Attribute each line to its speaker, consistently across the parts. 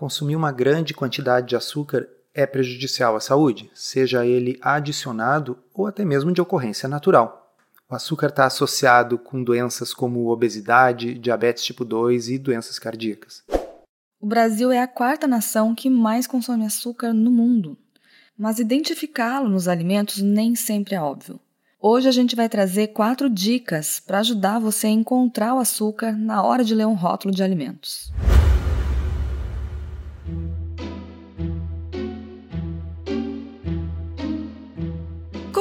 Speaker 1: Consumir uma grande quantidade de açúcar é prejudicial à saúde, seja ele adicionado ou até mesmo de ocorrência natural. O açúcar está associado com doenças como obesidade, diabetes tipo 2 e doenças cardíacas.
Speaker 2: O Brasil é a quarta nação que mais consome açúcar no mundo, mas identificá-lo nos alimentos nem sempre é óbvio. Hoje a gente vai trazer quatro dicas para ajudar você a encontrar o açúcar na hora de ler um rótulo de alimentos.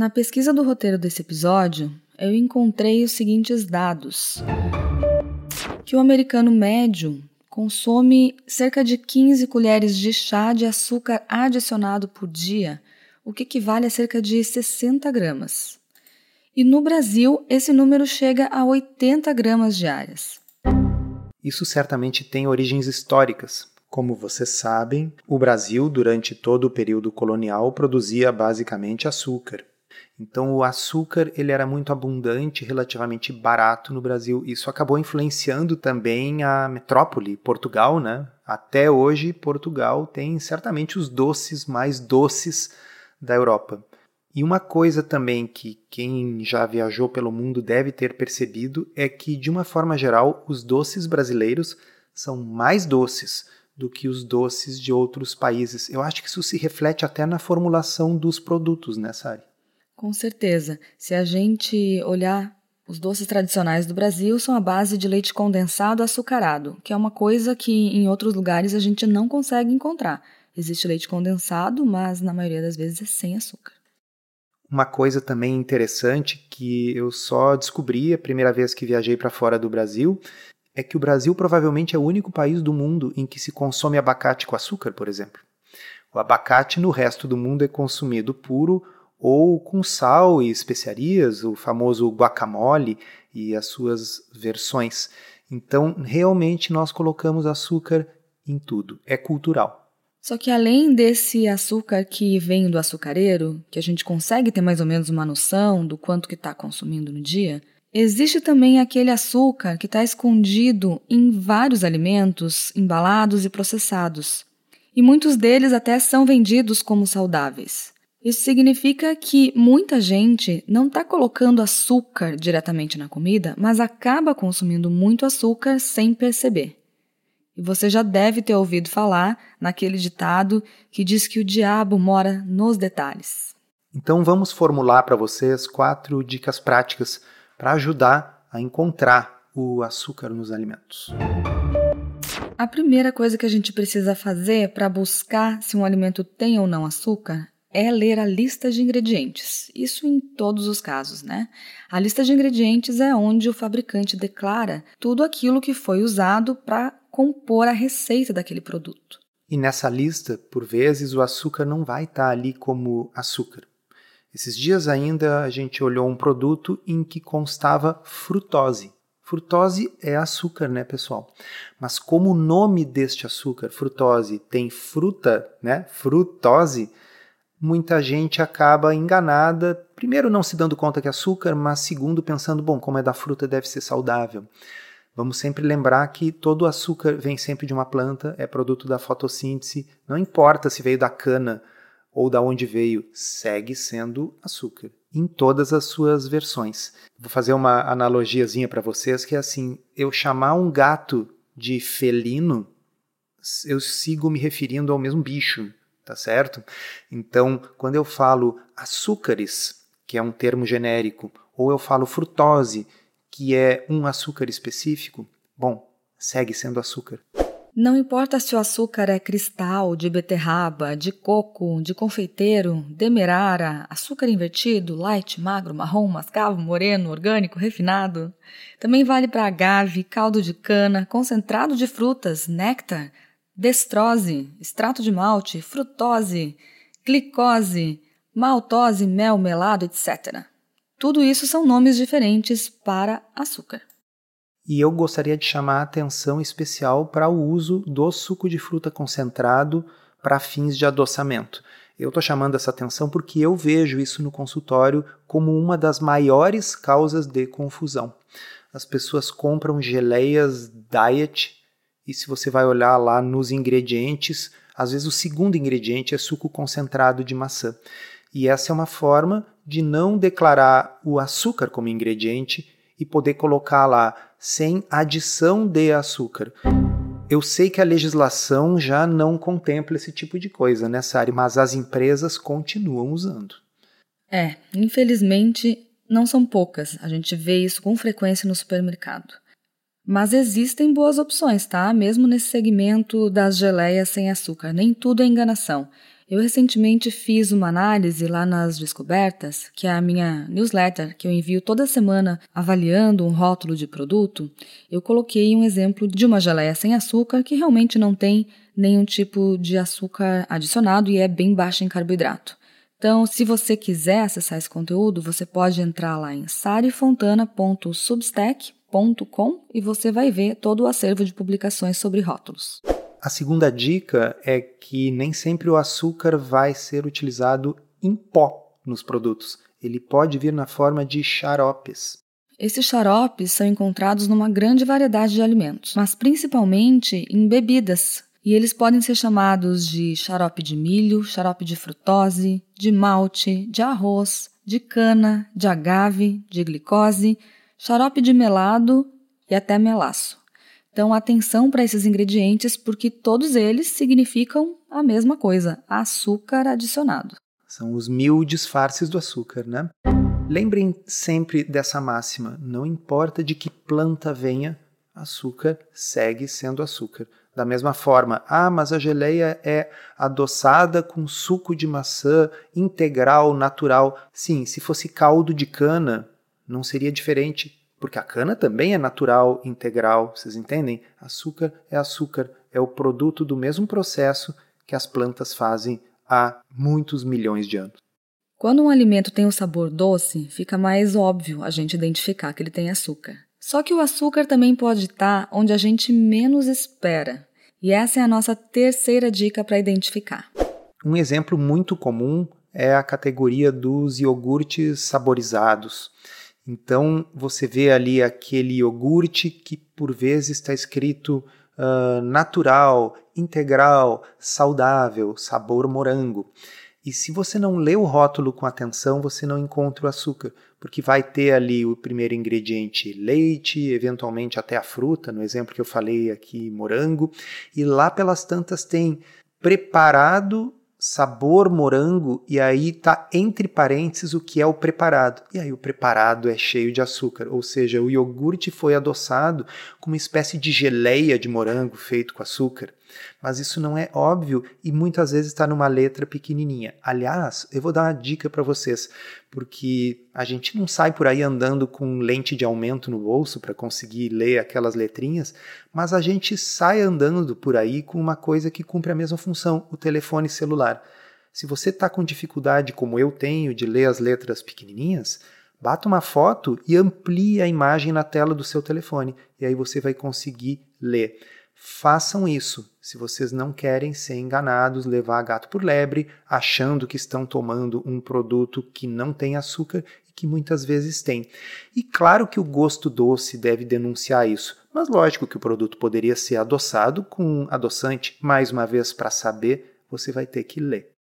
Speaker 2: Na pesquisa do roteiro desse episódio, eu encontrei os seguintes dados: que o americano médio consome cerca de 15 colheres de chá de açúcar adicionado por dia, o que equivale a cerca de 60 gramas. E no Brasil, esse número chega a 80 gramas diárias.
Speaker 1: Isso certamente tem origens históricas. Como vocês sabem, o Brasil, durante todo o período colonial, produzia basicamente açúcar. Então o açúcar ele era muito abundante, relativamente barato no Brasil. Isso acabou influenciando também a metrópole, Portugal, né? Até hoje Portugal tem certamente os doces mais doces da Europa. E uma coisa também que quem já viajou pelo mundo deve ter percebido é que, de uma forma geral, os doces brasileiros são mais doces do que os doces de outros países. Eu acho que isso se reflete até na formulação dos produtos, né, Sari?
Speaker 2: Com certeza. Se a gente olhar os doces tradicionais do Brasil são a base de leite condensado açucarado, que é uma coisa que em outros lugares a gente não consegue encontrar. Existe leite condensado, mas na maioria das vezes é sem açúcar.
Speaker 1: Uma coisa também interessante que eu só descobri a primeira vez que viajei para fora do Brasil é que o Brasil provavelmente é o único país do mundo em que se consome abacate com açúcar, por exemplo. O abacate no resto do mundo é consumido puro ou com sal e especiarias, o famoso guacamole e as suas versões. Então, realmente nós colocamos açúcar em tudo, é cultural.
Speaker 2: Só que além desse açúcar que vem do açucareiro, que a gente consegue ter mais ou menos uma noção do quanto que está consumindo no dia, existe também aquele açúcar que está escondido em vários alimentos embalados e processados. E muitos deles até são vendidos como saudáveis. Isso significa que muita gente não está colocando açúcar diretamente na comida, mas acaba consumindo muito açúcar sem perceber. E você já deve ter ouvido falar naquele ditado que diz que o diabo mora nos detalhes.
Speaker 1: Então vamos formular para vocês quatro dicas práticas para ajudar a encontrar o açúcar nos alimentos.
Speaker 2: A primeira coisa que a gente precisa fazer para buscar se um alimento tem ou não açúcar é ler a lista de ingredientes. Isso em todos os casos, né? A lista de ingredientes é onde o fabricante declara tudo aquilo que foi usado para compor a receita daquele produto.
Speaker 1: E nessa lista, por vezes, o açúcar não vai estar tá ali como açúcar. Esses dias ainda a gente olhou um produto em que constava frutose. Frutose é açúcar, né, pessoal? Mas como o nome deste açúcar, frutose, tem fruta, né, frutose, muita gente acaba enganada, primeiro não se dando conta que é açúcar, mas segundo pensando, bom, como é da fruta deve ser saudável. Vamos sempre lembrar que todo açúcar vem sempre de uma planta, é produto da fotossíntese, não importa se veio da cana ou da onde veio, segue sendo açúcar em todas as suas versões. Vou fazer uma analogiazinha para vocês que é assim, eu chamar um gato de felino, eu sigo me referindo ao mesmo bicho tá certo? Então, quando eu falo açúcares, que é um termo genérico, ou eu falo frutose, que é um açúcar específico, bom, segue sendo açúcar.
Speaker 2: Não importa se o açúcar é cristal, de beterraba, de coco, de confeiteiro, demerara, açúcar invertido, light, magro, marrom, mascavo, moreno, orgânico, refinado. Também vale para agave, caldo de cana, concentrado de frutas, néctar, destrose, extrato de malte, frutose, glicose, maltose, mel, melado, etc. Tudo isso são nomes diferentes para açúcar.
Speaker 1: E eu gostaria de chamar a atenção especial para o uso do suco de fruta concentrado para fins de adoçamento. Eu estou chamando essa atenção porque eu vejo isso no consultório como uma das maiores causas de confusão. As pessoas compram geleias diet e se você vai olhar lá nos ingredientes, às vezes o segundo ingrediente é suco concentrado de maçã. E essa é uma forma de não declarar o açúcar como ingrediente e poder colocar lá sem adição de açúcar. Eu sei que a legislação já não contempla esse tipo de coisa nessa área, mas as empresas continuam usando.
Speaker 2: É, infelizmente não são poucas. A gente vê isso com frequência no supermercado. Mas existem boas opções, tá? Mesmo nesse segmento das geleias sem açúcar. Nem tudo é enganação. Eu recentemente fiz uma análise lá nas Descobertas, que é a minha newsletter que eu envio toda semana avaliando um rótulo de produto. Eu coloquei um exemplo de uma geleia sem açúcar que realmente não tem nenhum tipo de açúcar adicionado e é bem baixa em carboidrato. Então, se você quiser acessar esse conteúdo, você pode entrar lá em sarifontana.substack.com e você vai ver todo o acervo de publicações sobre rótulos.
Speaker 1: A segunda dica é que nem sempre o açúcar vai ser utilizado em pó nos produtos. Ele pode vir na forma de xaropes.
Speaker 2: Esses xaropes são encontrados numa grande variedade de alimentos, mas principalmente em bebidas. E eles podem ser chamados de xarope de milho, xarope de frutose, de malte, de arroz, de cana, de agave, de glicose, xarope de melado e até melaço. Então, atenção para esses ingredientes, porque todos eles significam a mesma coisa: açúcar adicionado.
Speaker 1: São os mil disfarces do açúcar, né? Lembrem sempre dessa máxima: não importa de que planta venha, açúcar segue sendo açúcar. Da mesma forma, ah, mas a geleia é adoçada com suco de maçã integral, natural. Sim, se fosse caldo de cana, não seria diferente porque a cana também é natural, integral, vocês entendem? Açúcar é açúcar, é o produto do mesmo processo que as plantas fazem há muitos milhões de anos.
Speaker 2: Quando um alimento tem o um sabor doce, fica mais óbvio a gente identificar que ele tem açúcar. Só que o açúcar também pode estar onde a gente menos espera. E essa é a nossa terceira dica para identificar.
Speaker 1: Um exemplo muito comum é a categoria dos iogurtes saborizados. Então você vê ali aquele iogurte que por vezes está escrito uh, natural, integral, saudável, sabor morango. E se você não lê o rótulo com atenção, você não encontra o açúcar, porque vai ter ali o primeiro ingrediente leite, eventualmente até a fruta, no exemplo que eu falei aqui, morango, e lá pelas tantas tem preparado sabor morango e aí tá entre parênteses o que é o preparado. E aí o preparado é cheio de açúcar, ou seja, o iogurte foi adoçado com uma espécie de geleia de morango feito com açúcar. Mas isso não é óbvio e muitas vezes está numa letra pequenininha. Aliás, eu vou dar uma dica para vocês, porque a gente não sai por aí andando com lente de aumento no bolso para conseguir ler aquelas letrinhas, mas a gente sai andando por aí com uma coisa que cumpre a mesma função, o telefone celular. Se você está com dificuldade, como eu tenho, de ler as letras pequenininhas, bata uma foto e amplie a imagem na tela do seu telefone, e aí você vai conseguir ler. Façam isso se vocês não querem ser enganados, levar gato por lebre, achando que estão tomando um produto que não tem açúcar e que muitas vezes tem. E claro que o gosto doce deve denunciar isso, mas lógico que o produto poderia ser adoçado com adoçante. Mais uma vez, para saber, você vai ter que ler.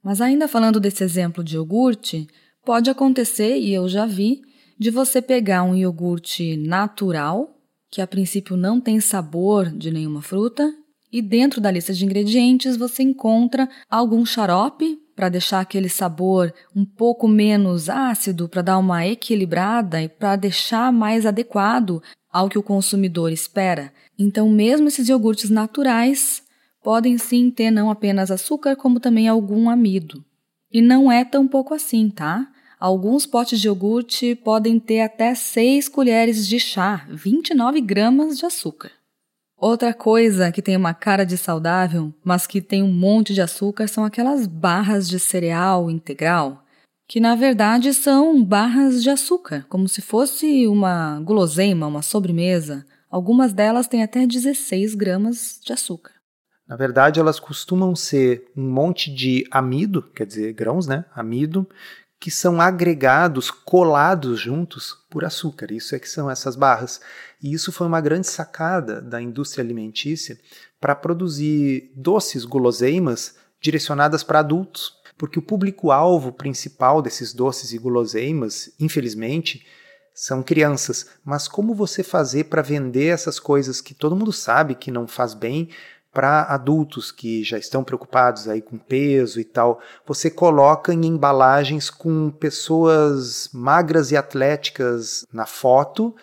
Speaker 2: Mas ainda falando desse exemplo de iogurte, pode acontecer, e eu já vi, de você pegar um iogurte natural que a princípio não tem sabor de nenhuma fruta, e dentro da lista de ingredientes você encontra algum xarope para deixar aquele sabor um pouco menos ácido, para dar uma equilibrada e para deixar mais adequado ao que o consumidor espera. Então, mesmo esses iogurtes naturais podem sim ter não apenas açúcar, como também algum amido. E não é tão pouco assim, tá? Alguns potes de iogurte podem ter até 6 colheres de chá, 29 gramas de açúcar. Outra coisa que tem uma cara de saudável, mas que tem um monte de açúcar, são aquelas barras de cereal integral, que na verdade são barras de açúcar, como se fosse uma guloseima, uma sobremesa. Algumas delas têm até 16 gramas de açúcar.
Speaker 1: Na verdade, elas costumam ser um monte de amido, quer dizer, grãos, né? Amido, que são agregados, colados juntos por açúcar. Isso é que são essas barras. E isso foi uma grande sacada da indústria alimentícia para produzir doces guloseimas direcionadas para adultos, porque o público-alvo principal desses doces e guloseimas, infelizmente, são crianças. Mas como você fazer para vender essas coisas que todo mundo sabe que não faz bem, para adultos que já estão preocupados aí com peso e tal, você coloca em embalagens com pessoas magras e atléticas na foto,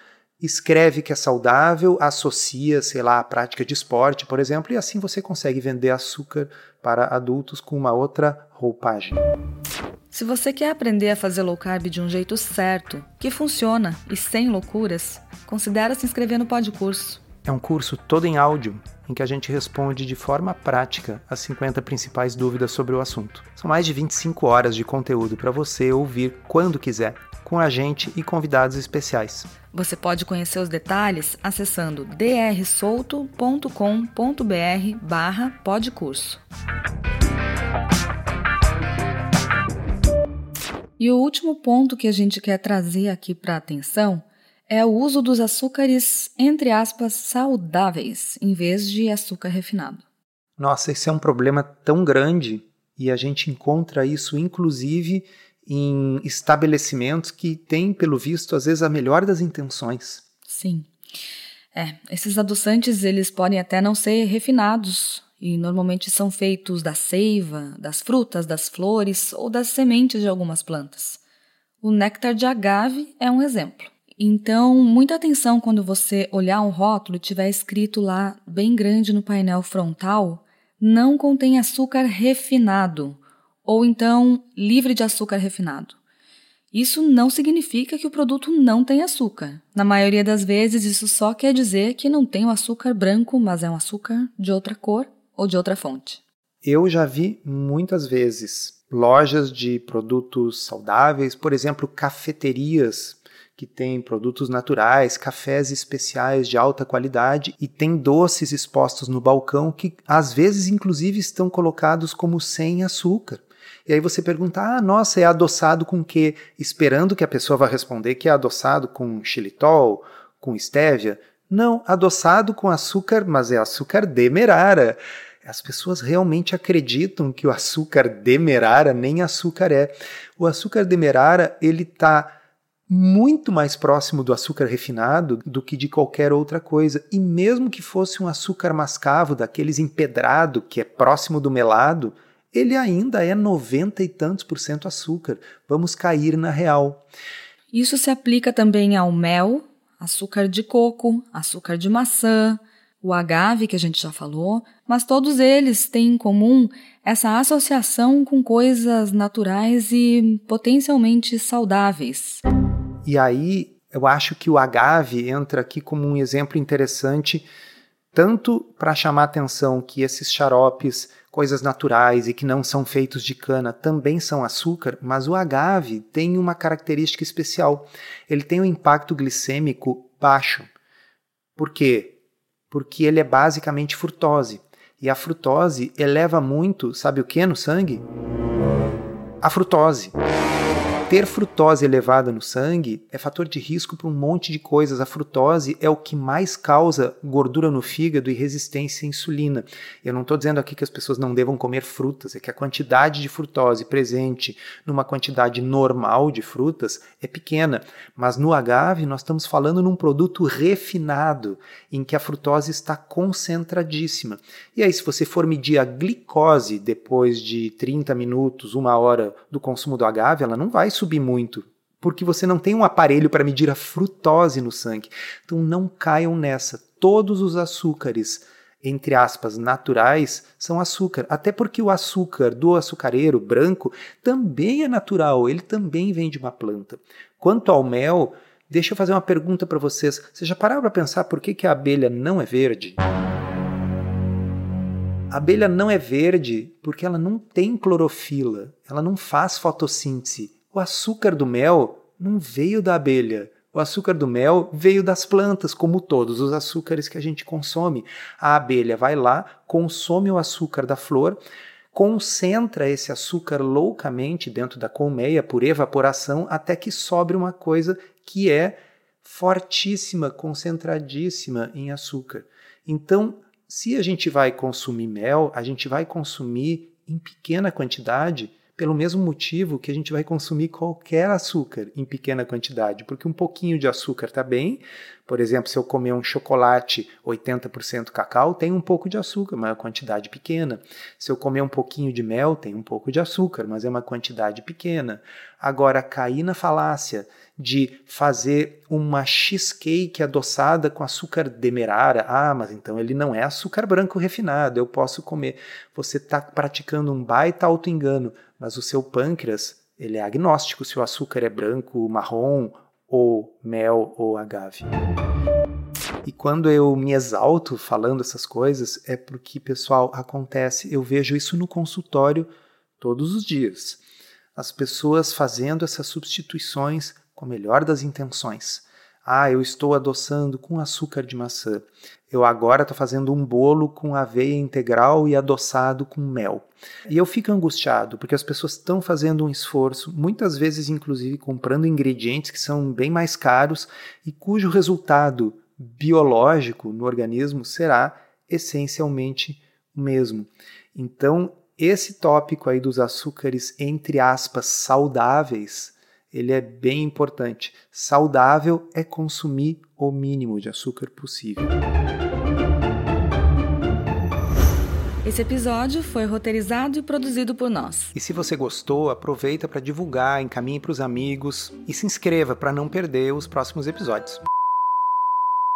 Speaker 1: escreve que é saudável, associa, sei lá, a prática de esporte, por exemplo, e assim você consegue vender açúcar para adultos com uma outra roupagem.
Speaker 2: Se você quer aprender a fazer low carb de um jeito certo, que funciona e sem loucuras, considere se inscrever no Podcurso.
Speaker 1: É um curso todo em áudio em que a gente responde de forma prática as 50 principais dúvidas sobre o assunto. São mais de 25 horas de conteúdo para você ouvir quando quiser, com a gente e convidados especiais.
Speaker 2: Você pode conhecer os detalhes acessando drsolto.com.br barra podcurso. E o último ponto que a gente quer trazer aqui para atenção é o uso dos açúcares, entre aspas, saudáveis, em vez de açúcar refinado.
Speaker 1: Nossa, esse é um problema tão grande e a gente encontra isso inclusive em estabelecimentos que têm, pelo visto, às vezes a melhor das intenções.
Speaker 2: Sim. É, esses adoçantes eles podem até não ser refinados e normalmente são feitos da seiva, das frutas, das flores ou das sementes de algumas plantas. O néctar de agave é um exemplo. Então, muita atenção quando você olhar um rótulo e tiver escrito lá bem grande no painel frontal, não contém açúcar refinado, ou então livre de açúcar refinado. Isso não significa que o produto não tem açúcar. Na maioria das vezes, isso só quer dizer que não tem o açúcar branco, mas é um açúcar de outra cor ou de outra fonte.
Speaker 1: Eu já vi muitas vezes lojas de produtos saudáveis, por exemplo, cafeterias que tem produtos naturais, cafés especiais de alta qualidade e tem doces expostos no balcão que às vezes inclusive estão colocados como sem açúcar. E aí você pergunta: "Ah, nossa, é adoçado com quê?", esperando que a pessoa vá responder que é adoçado com xilitol, com estévia. Não, adoçado com açúcar, mas é açúcar demerara. As pessoas realmente acreditam que o açúcar demerara nem açúcar é. O açúcar demerara, ele está muito mais próximo do açúcar refinado do que de qualquer outra coisa. E mesmo que fosse um açúcar mascavo, daqueles empedrado, que é próximo do melado, ele ainda é 90 e tantos por cento açúcar. Vamos cair na real.
Speaker 2: Isso se aplica também ao mel, açúcar de coco, açúcar de maçã, o agave, que a gente já falou, mas todos eles têm em comum essa associação com coisas naturais e potencialmente saudáveis.
Speaker 1: E aí eu acho que o agave entra aqui como um exemplo interessante, tanto para chamar atenção que esses xaropes, coisas naturais e que não são feitos de cana, também são açúcar, mas o agave tem uma característica especial. Ele tem um impacto glicêmico baixo. Por quê? Porque ele é basicamente frutose. E a frutose eleva muito, sabe o que no sangue? A frutose. Ter frutose elevada no sangue é fator de risco para um monte de coisas. A frutose é o que mais causa gordura no fígado e resistência à insulina. Eu não estou dizendo aqui que as pessoas não devam comer frutas, é que a quantidade de frutose presente numa quantidade normal de frutas é pequena. Mas no agave, nós estamos falando num produto refinado, em que a frutose está concentradíssima. E aí, se você for medir a glicose depois de 30 minutos, uma hora do consumo do agave, ela não vai subir muito, porque você não tem um aparelho para medir a frutose no sangue. Então não caiam nessa. Todos os açúcares, entre aspas, naturais, são açúcar. Até porque o açúcar do açucareiro branco também é natural, ele também vem de uma planta. Quanto ao mel, deixa eu fazer uma pergunta para vocês. Vocês já pararam para pensar por que, que a abelha não é verde? A abelha não é verde porque ela não tem clorofila, ela não faz fotossíntese. O açúcar do mel não veio da abelha. O açúcar do mel veio das plantas, como todos os açúcares que a gente consome. A abelha vai lá, consome o açúcar da flor, concentra esse açúcar loucamente dentro da colmeia por evaporação até que sobre uma coisa que é fortíssima, concentradíssima em açúcar. Então, se a gente vai consumir mel, a gente vai consumir em pequena quantidade, pelo mesmo motivo que a gente vai consumir qualquer açúcar em pequena quantidade, porque um pouquinho de açúcar está bem. Por exemplo, se eu comer um chocolate 80% cacau, tem um pouco de açúcar, mas é uma quantidade pequena. Se eu comer um pouquinho de mel, tem um pouco de açúcar, mas é uma quantidade pequena. Agora, cair na falácia de fazer uma cheesecake adoçada com açúcar demerara. Ah, mas então ele não é açúcar branco refinado, eu posso comer. Você está praticando um baita auto-engano, mas o seu pâncreas ele é agnóstico se o açúcar é branco, marrom ou mel ou agave. E quando eu me exalto falando essas coisas, é porque, pessoal, acontece, eu vejo isso no consultório todos os dias. As pessoas fazendo essas substituições com a melhor das intenções. Ah, eu estou adoçando com açúcar de maçã. Eu agora estou fazendo um bolo com aveia integral e adoçado com mel. E eu fico angustiado, porque as pessoas estão fazendo um esforço, muitas vezes, inclusive, comprando ingredientes que são bem mais caros e cujo resultado biológico no organismo será essencialmente o mesmo. Então, esse tópico aí dos açúcares, entre aspas, saudáveis, ele é bem importante. Saudável é consumir o mínimo de açúcar possível.
Speaker 2: Esse episódio foi roteirizado e produzido por nós.
Speaker 1: E se você gostou, aproveita para divulgar, encaminhe para os amigos e se inscreva para não perder os próximos episódios.